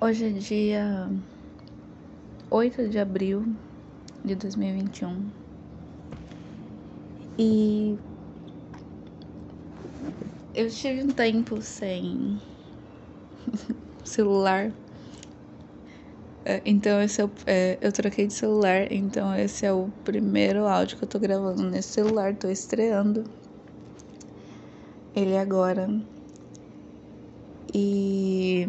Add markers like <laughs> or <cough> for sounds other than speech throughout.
Hoje é dia 8 de abril de 2021 e eu tive um tempo sem <laughs> celular. É, então esse é o, é, eu troquei de celular, então esse é o primeiro áudio que eu tô gravando nesse celular, tô estreando ele agora. E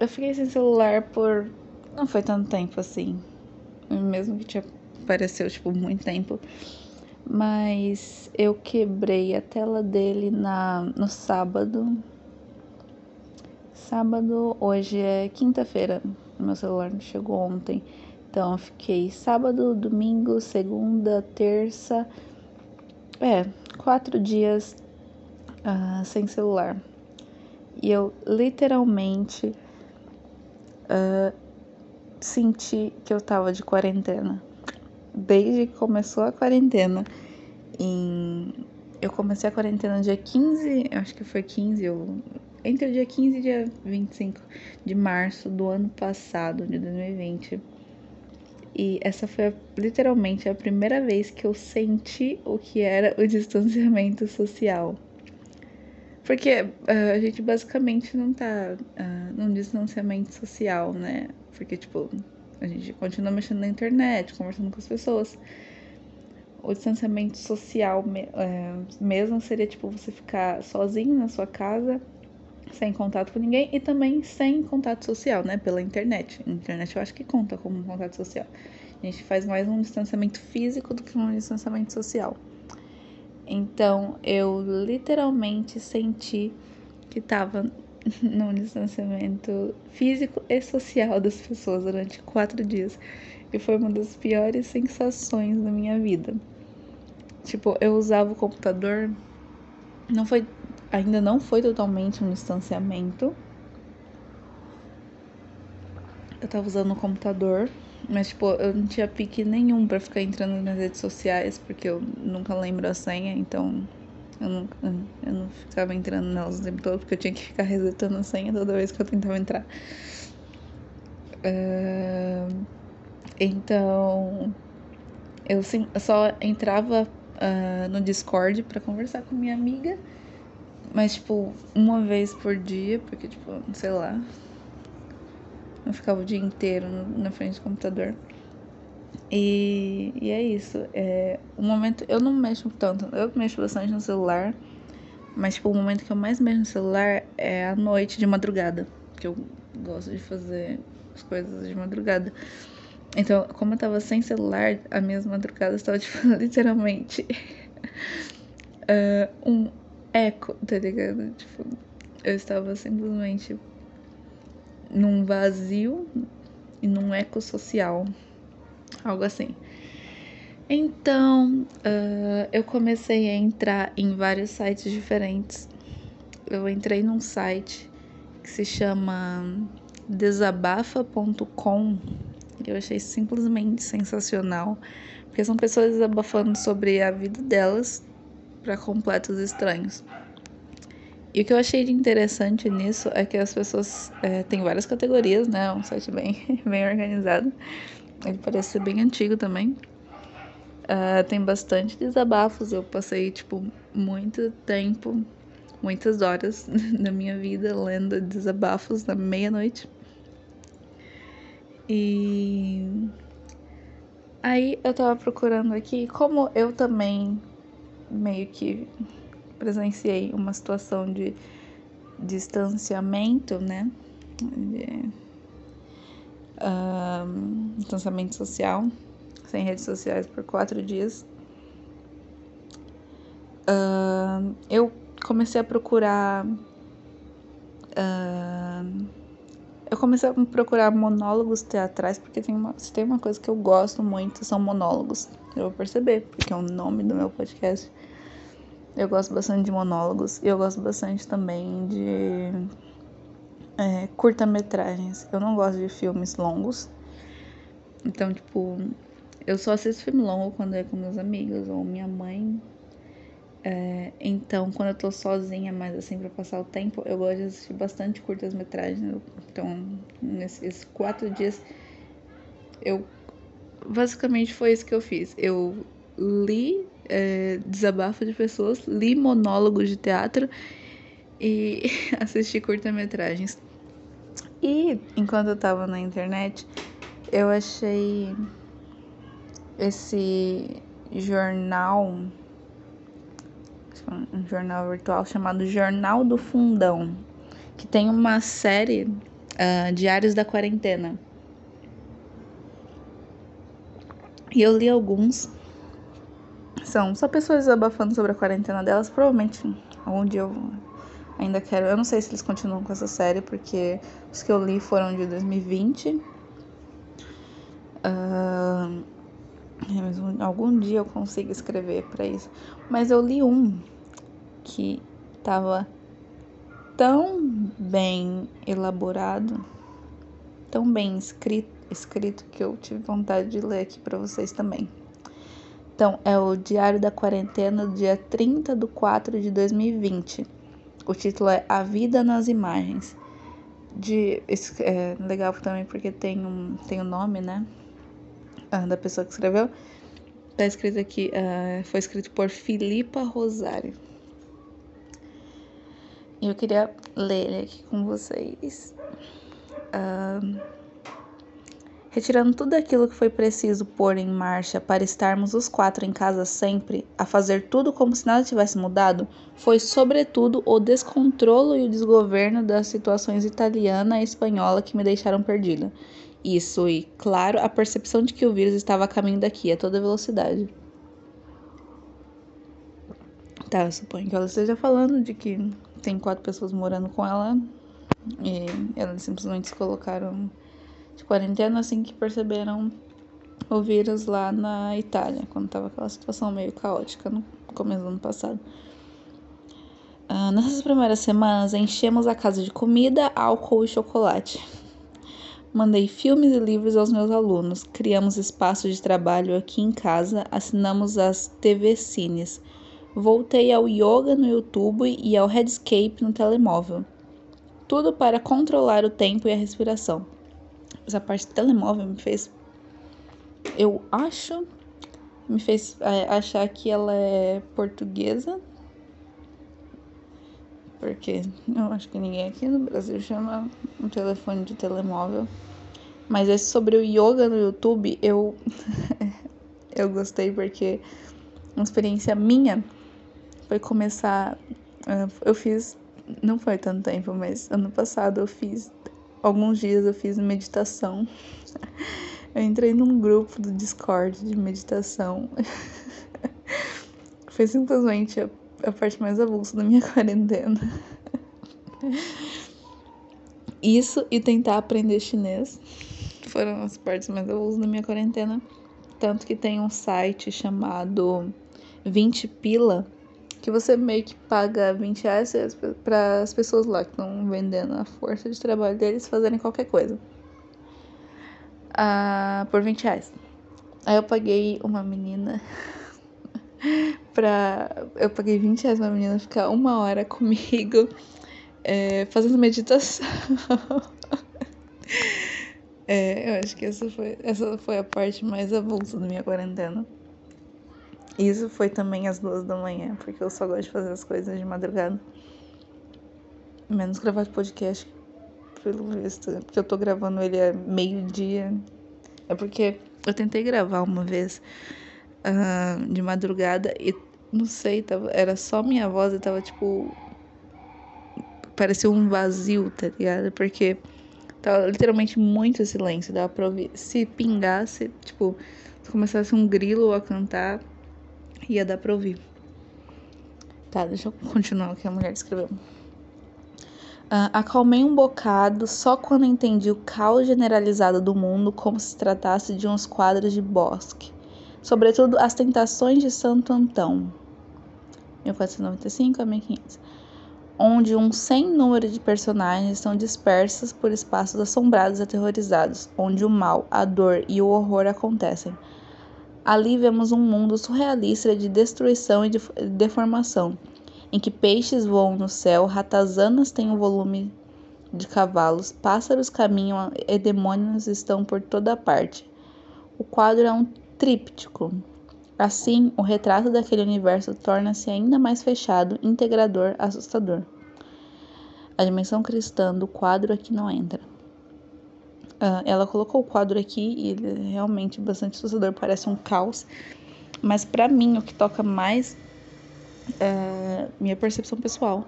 eu fiquei sem celular por. Não foi tanto tempo assim. Mesmo que tinha pareceu tipo muito tempo. Mas eu quebrei a tela dele na no sábado. Sábado, hoje é quinta-feira. Meu celular chegou ontem. Então eu fiquei sábado, domingo, segunda, terça. É, quatro dias uh, sem celular. E eu literalmente uh, senti que eu tava de quarentena. Desde que começou a quarentena. Em... Eu comecei a quarentena dia 15, acho que foi 15, eu... entre o dia 15 e dia 25 de março do ano passado, de 2020. E essa foi literalmente a primeira vez que eu senti o que era o distanciamento social. Porque uh, a gente basicamente não tá uh, num distanciamento social, né? Porque, tipo, a gente continua mexendo na internet, conversando com as pessoas. O distanciamento social uh, mesmo seria, tipo, você ficar sozinho na sua casa, sem contato com ninguém e também sem contato social, né? Pela internet. A internet eu acho que conta como um contato social. A gente faz mais um distanciamento físico do que um distanciamento social. Então eu literalmente senti que estava <laughs> no distanciamento físico e social das pessoas durante quatro dias. E foi uma das piores sensações da minha vida. Tipo, eu usava o computador, não foi, ainda não foi totalmente um distanciamento. Eu tava usando o computador mas, tipo, eu não tinha pique nenhum para ficar entrando nas redes sociais, porque eu nunca lembro a senha, então eu não, eu não ficava entrando nelas o tempo todo, porque eu tinha que ficar resetando a senha toda vez que eu tentava entrar. Uh, então, eu sim, só entrava uh, no Discord para conversar com minha amiga, mas, tipo, uma vez por dia, porque, tipo, sei lá, não ficava o dia inteiro na frente do computador. E, e é isso. É, o momento. Eu não mexo tanto. Eu mexo bastante no celular. Mas, tipo, o momento que eu mais mexo no celular é a noite, de madrugada. Que eu gosto de fazer as coisas de madrugada. Então, como eu tava sem celular, as minhas madrugadas estavam, <laughs> tipo, literalmente. uh, <laughs> um eco, tá ligado? Tipo, eu estava simplesmente num vazio e num eco social, algo assim. Então, uh, eu comecei a entrar em vários sites diferentes. Eu entrei num site que se chama desabafa.com. Eu achei simplesmente sensacional, porque são pessoas desabafando sobre a vida delas para completos estranhos. E o que eu achei de interessante nisso é que as pessoas é, têm várias categorias, né? Um site bem, <laughs> bem organizado. Ele parece ser bem antigo também. Uh, tem bastante desabafos. Eu passei, tipo, muito tempo, muitas horas <laughs> da minha vida lendo desabafos na meia-noite. E aí eu tava procurando aqui, como eu também meio que presenciei uma situação de distanciamento, né? De, um, distanciamento social, sem redes sociais por quatro dias. Uh, eu comecei a procurar. Eu comecei a procurar monólogos teatrais, porque tem uma, se tem uma coisa que eu gosto muito, são monólogos. Eu vou perceber, porque é o nome do meu podcast. Eu gosto bastante de monólogos e eu gosto bastante também de é, curta-metragens. Eu não gosto de filmes longos. Então, tipo, eu só assisto filme longo quando é com meus amigos ou minha mãe. É, então, quando eu tô sozinha, mas assim, pra passar o tempo, eu gosto de assistir bastante curtas-metragens. Então, nesses quatro dias, eu. Basicamente foi isso que eu fiz. Eu li é, desabafo de pessoas, li monólogos de teatro e <laughs> assisti curta-metragens. E enquanto eu tava na internet, eu achei esse jornal, um jornal virtual chamado Jornal do Fundão, que tem uma série uh, Diários da Quarentena. E eu li alguns. São só pessoas desabafando sobre a quarentena delas. Provavelmente algum dia eu ainda quero. Eu não sei se eles continuam com essa série, porque os que eu li foram de 2020. Uh, algum dia eu consigo escrever para isso. Mas eu li um que tava tão bem elaborado, tão bem escrito, escrito que eu tive vontade de ler aqui para vocês também. Então, é o Diário da Quarentena, dia 30 de 4 de 2020. O título é A Vida nas Imagens. De, é legal também porque tem um, tem um nome, né? Ah, da pessoa que escreveu. Tá escrito aqui, uh, foi escrito por Filipa Rosário. Eu queria ler ele aqui com vocês. Uh, retirando tudo aquilo que foi preciso pôr em marcha para estarmos os quatro em casa sempre, a fazer tudo como se nada tivesse mudado, foi sobretudo o descontrolo e o desgoverno das situações italiana e espanhola que me deixaram perdida. Isso, e claro, a percepção de que o vírus estava a caminho daqui a toda velocidade. Tá, eu suponho que ela esteja falando de que tem quatro pessoas morando com ela e elas simplesmente se colocaram de quarentena assim que perceberam o vírus lá na Itália, quando estava aquela situação meio caótica no começo do ano passado. Ah, nessas primeiras semanas, enchemos a casa de comida, álcool e chocolate. Mandei filmes e livros aos meus alunos, criamos espaços de trabalho aqui em casa, assinamos as TV Cines. Voltei ao yoga no YouTube e ao Headscape no telemóvel. Tudo para controlar o tempo e a respiração essa parte do telemóvel me fez. Eu acho. Me fez é, achar que ela é portuguesa. Porque eu acho que ninguém aqui no Brasil chama um telefone de telemóvel. Mas esse sobre o yoga no YouTube, eu. <laughs> eu gostei porque uma experiência minha foi começar. É, eu fiz. Não foi tanto tempo, mas ano passado eu fiz alguns dias eu fiz meditação. Eu entrei num grupo do Discord de meditação. <laughs> Foi simplesmente a, a parte mais avulsa da minha <laughs> quarentena. Isso e tentar aprender chinês foram as partes mais avulsas da minha quarentena. Tanto que tem um site chamado 20 Pila que você meio que paga 20 reais para as pessoas lá que estão vendendo a força de trabalho deles fazerem qualquer coisa. Ah, por 20 reais. Aí eu paguei uma menina <laughs> pra. Eu paguei 20 reais pra menina ficar uma hora <laughs> comigo é, fazendo meditação. <laughs> é, eu acho que essa foi, essa foi a parte mais avulsa da minha quarentena. Isso foi também às duas da manhã, porque eu só gosto de fazer as coisas de madrugada. Menos gravar podcast, pelo visto. Porque eu tô gravando ele a meio-dia. É porque eu tentei gravar uma vez uh, de madrugada e não sei, tava, era só minha voz e tava tipo. Parecia um vazio, tá ligado? Porque tava literalmente muito silêncio, dava pra ouvir. Se pingasse, tipo, se começasse um grilo a cantar, ia dar pra ouvir. Tá, deixa eu continuar o que a mulher escreveu. Uh, acalmei um bocado só quando entendi o caos generalizado do mundo como se tratasse de uns quadros de bosque. Sobretudo as tentações de Santo Antão, 1495 a 1500, onde um sem número de personagens estão dispersos por espaços assombrados e aterrorizados, onde o mal, a dor e o horror acontecem Ali vemos um mundo surrealista de destruição e de deformação, em que peixes voam no céu, ratazanas têm um volume de cavalos, pássaros caminham e demônios estão por toda parte. O quadro é um tríptico. Assim, o retrato daquele universo torna-se ainda mais fechado, integrador, assustador. A dimensão cristã do quadro aqui não entra. Uh, ela colocou o quadro aqui e ele é realmente bastante assustador, parece um caos. Mas para mim, o que toca mais é minha percepção pessoal.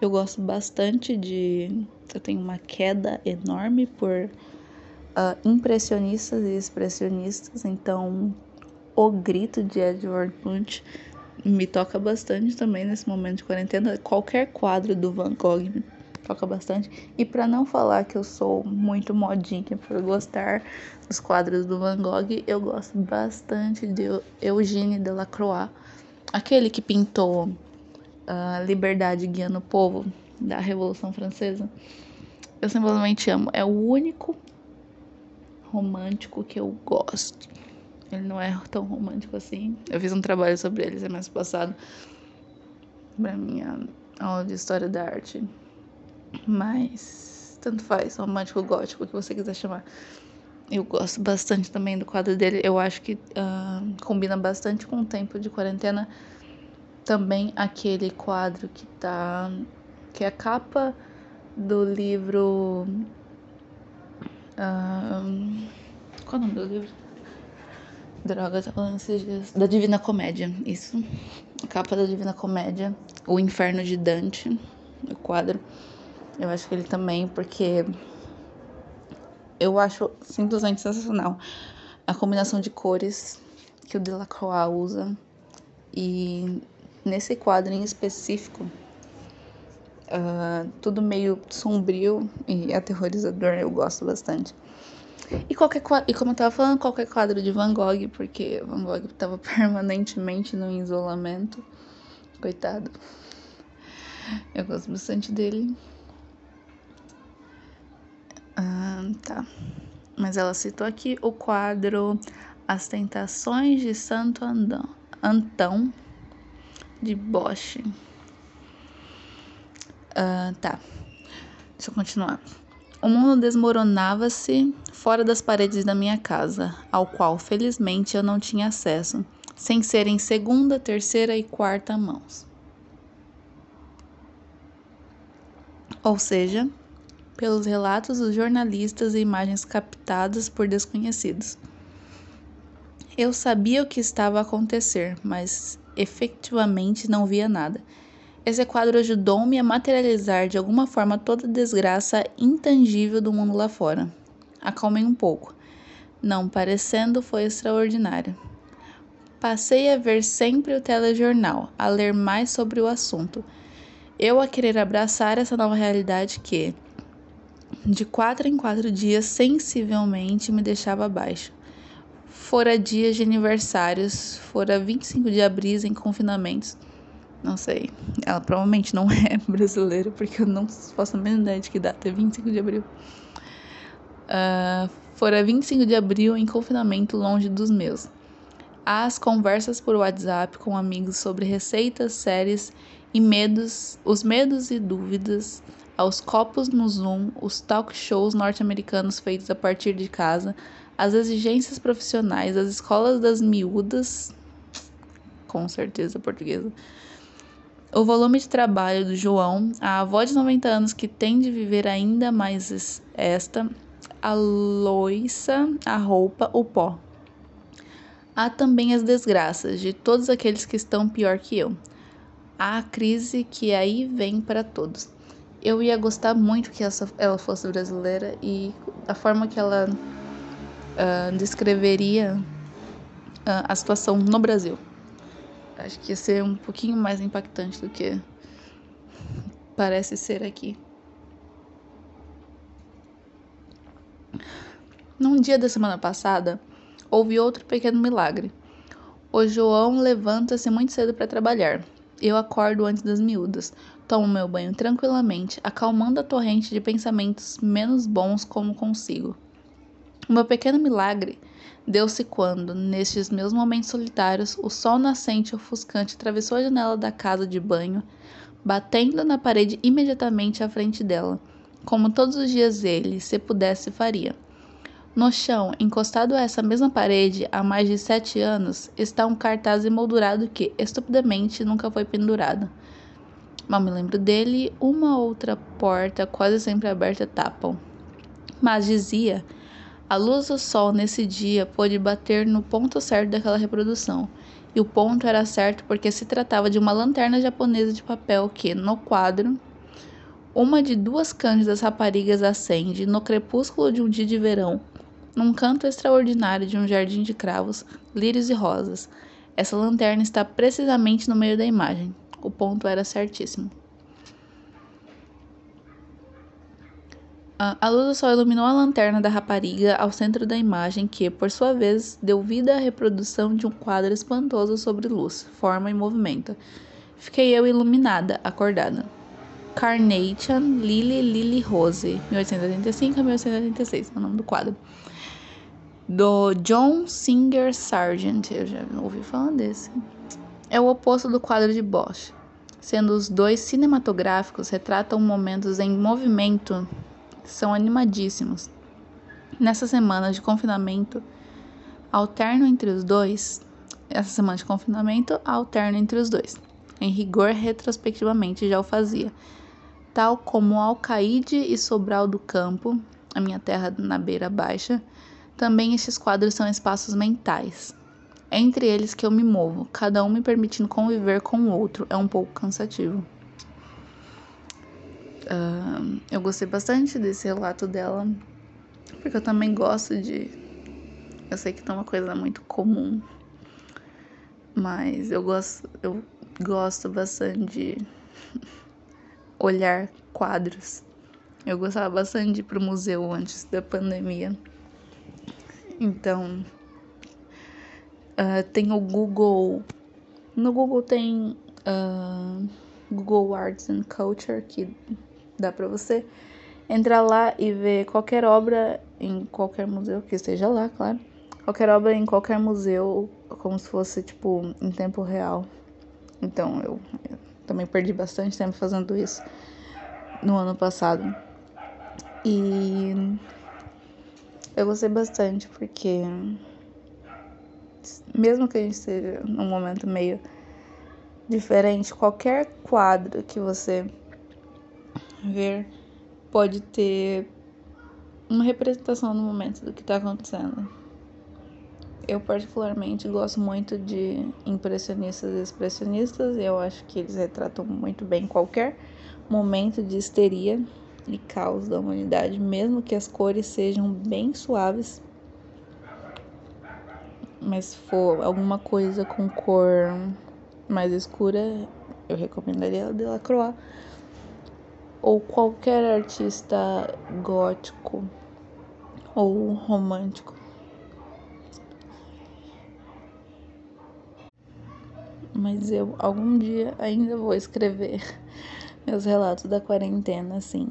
Eu gosto bastante de. Eu tenho uma queda enorme por uh, impressionistas e expressionistas, então o grito de Edward Munch me toca bastante também nesse momento de quarentena. Qualquer quadro do Van Gogh me toca bastante. E para não falar que eu sou muito modinha por gostar dos quadros do Van Gogh, eu gosto bastante de Eugène Delacroix, aquele que pintou a liberdade guiando o povo da Revolução Francesa. Eu simplesmente amo. É o único romântico que eu gosto. Ele não é tão romântico assim. Eu fiz um trabalho sobre ele semana passada pra minha aula de história da arte. Mas tanto faz, romântico, gótico, o que você quiser chamar. Eu gosto bastante também do quadro dele. Eu acho que uh, combina bastante com o tempo de quarentena também aquele quadro que tá que é a capa do livro um, qual é o nome do livro? Droga, tá falando esses dias. Da Divina Comédia, isso. A capa da Divina Comédia. O Inferno de Dante, o quadro. Eu acho que ele também, porque eu acho simplesmente sensacional a combinação de cores que o Delacroix usa. E nesse quadro em específico, uh, tudo meio sombrio e aterrorizador, eu gosto bastante. E, qualquer, e como eu tava falando, qualquer quadro de Van Gogh, porque Van Gogh tava <laughs> permanentemente no isolamento. Coitado. Eu gosto bastante dele. Ah, tá. Mas ela citou aqui o quadro As Tentações de Santo Andão, Antão de Bosch. Uh, tá, deixa eu continuar. O mundo desmoronava-se fora das paredes da minha casa, ao qual felizmente eu não tinha acesso, sem ser em segunda, terceira e quarta mãos. Ou seja, pelos relatos dos jornalistas e imagens captadas por desconhecidos. Eu sabia o que estava a acontecer, mas efetivamente não via nada. Esse quadro ajudou-me a materializar de alguma forma toda a desgraça intangível do mundo lá fora. Acalmei um pouco. Não parecendo foi extraordinário. Passei a ver sempre o telejornal, a ler mais sobre o assunto. Eu a querer abraçar essa nova realidade que, de quatro em quatro dias, sensivelmente me deixava abaixo fora dias de aniversários, fora 25 de abril em confinamentos. Não sei. Ela provavelmente não <laughs> é brasileira, porque eu não faço a menor ideia de que data é 25 de abril. Uh, fora 25 de abril em confinamento longe dos meus. As conversas por WhatsApp com amigos sobre receitas, séries e medos, os medos e dúvidas, aos copos no Zoom, os talk shows norte-americanos feitos a partir de casa, as exigências profissionais das escolas das miúdas, com certeza portuguesa, o volume de trabalho do João, a avó de 90 anos que tem de viver ainda mais esta, a loiça, a roupa, o pó. Há também as desgraças de todos aqueles que estão pior que eu. Há a crise que aí vem para todos. Eu ia gostar muito que essa, ela fosse brasileira e a forma que ela uh, descreveria uh, a situação no Brasil. Acho que ia ser um pouquinho mais impactante do que parece ser aqui. Num dia da semana passada, houve outro pequeno milagre. O João levanta-se muito cedo para trabalhar. Eu acordo antes das miúdas, tomo meu banho tranquilamente, acalmando a torrente de pensamentos menos bons como consigo. O meu pequeno milagre deu-se quando, nestes meus momentos solitários, o sol nascente ofuscante atravessou a janela da casa de banho, batendo na parede imediatamente à frente dela, como todos os dias ele, se pudesse, faria. No chão, encostado a essa mesma parede há mais de sete anos, está um cartaz emoldurado que, estupidamente, nunca foi pendurado. Mal me lembro dele, uma outra porta, quase sempre aberta, tapam. Mas dizia: a luz do sol nesse dia pôde bater no ponto certo daquela reprodução. E o ponto era certo porque se tratava de uma lanterna japonesa de papel que, no quadro, uma de duas cândidas raparigas acende no crepúsculo de um dia de verão, num canto extraordinário de um jardim de cravos, lírios e rosas. Essa lanterna está precisamente no meio da imagem. O ponto era certíssimo. A luz do sol iluminou a lanterna da rapariga ao centro da imagem, que, por sua vez, deu vida à reprodução de um quadro espantoso sobre luz, forma e movimento. Fiquei eu iluminada, acordada. Carnation Lily Lily Rose, 1885 a 1886, é o nome do quadro. Do John Singer Sargent, eu já ouvi falar desse. É o oposto do quadro de Bosch, sendo os dois cinematográficos retratam momentos em movimento são animadíssimos. Nessa semana de confinamento, alterno entre os dois. Essa semana de confinamento, alterno entre os dois. Em rigor, retrospectivamente já o fazia. Tal como Alcaide e Sobral do Campo, a minha terra na beira baixa, também estes quadros são espaços mentais. É entre eles que eu me movo, cada um me permitindo conviver com o outro. É um pouco cansativo. Uh, eu gostei bastante desse relato dela, porque eu também gosto de. Eu sei que não é uma coisa muito comum, mas eu gosto, eu gosto bastante de olhar quadros. Eu gostava bastante de ir pro museu antes da pandemia. Então, uh, tem o Google. No Google tem uh, Google Arts and Culture, que dá para você entrar lá e ver qualquer obra em qualquer museu que esteja lá, claro. Qualquer obra em qualquer museu, como se fosse tipo em tempo real. Então eu, eu também perdi bastante tempo fazendo isso no ano passado. E eu gostei bastante porque mesmo que a gente esteja num momento meio diferente, qualquer quadro que você ver pode ter uma representação no momento do que está acontecendo. Eu particularmente gosto muito de impressionistas e expressionistas, eu acho que eles retratam muito bem qualquer momento de histeria e caos da humanidade, mesmo que as cores sejam bem suaves. Mas se for alguma coisa com cor mais escura, eu recomendaria a Delacroix ou qualquer artista gótico ou romântico. Mas eu algum dia ainda vou escrever meus relatos da quarentena, assim.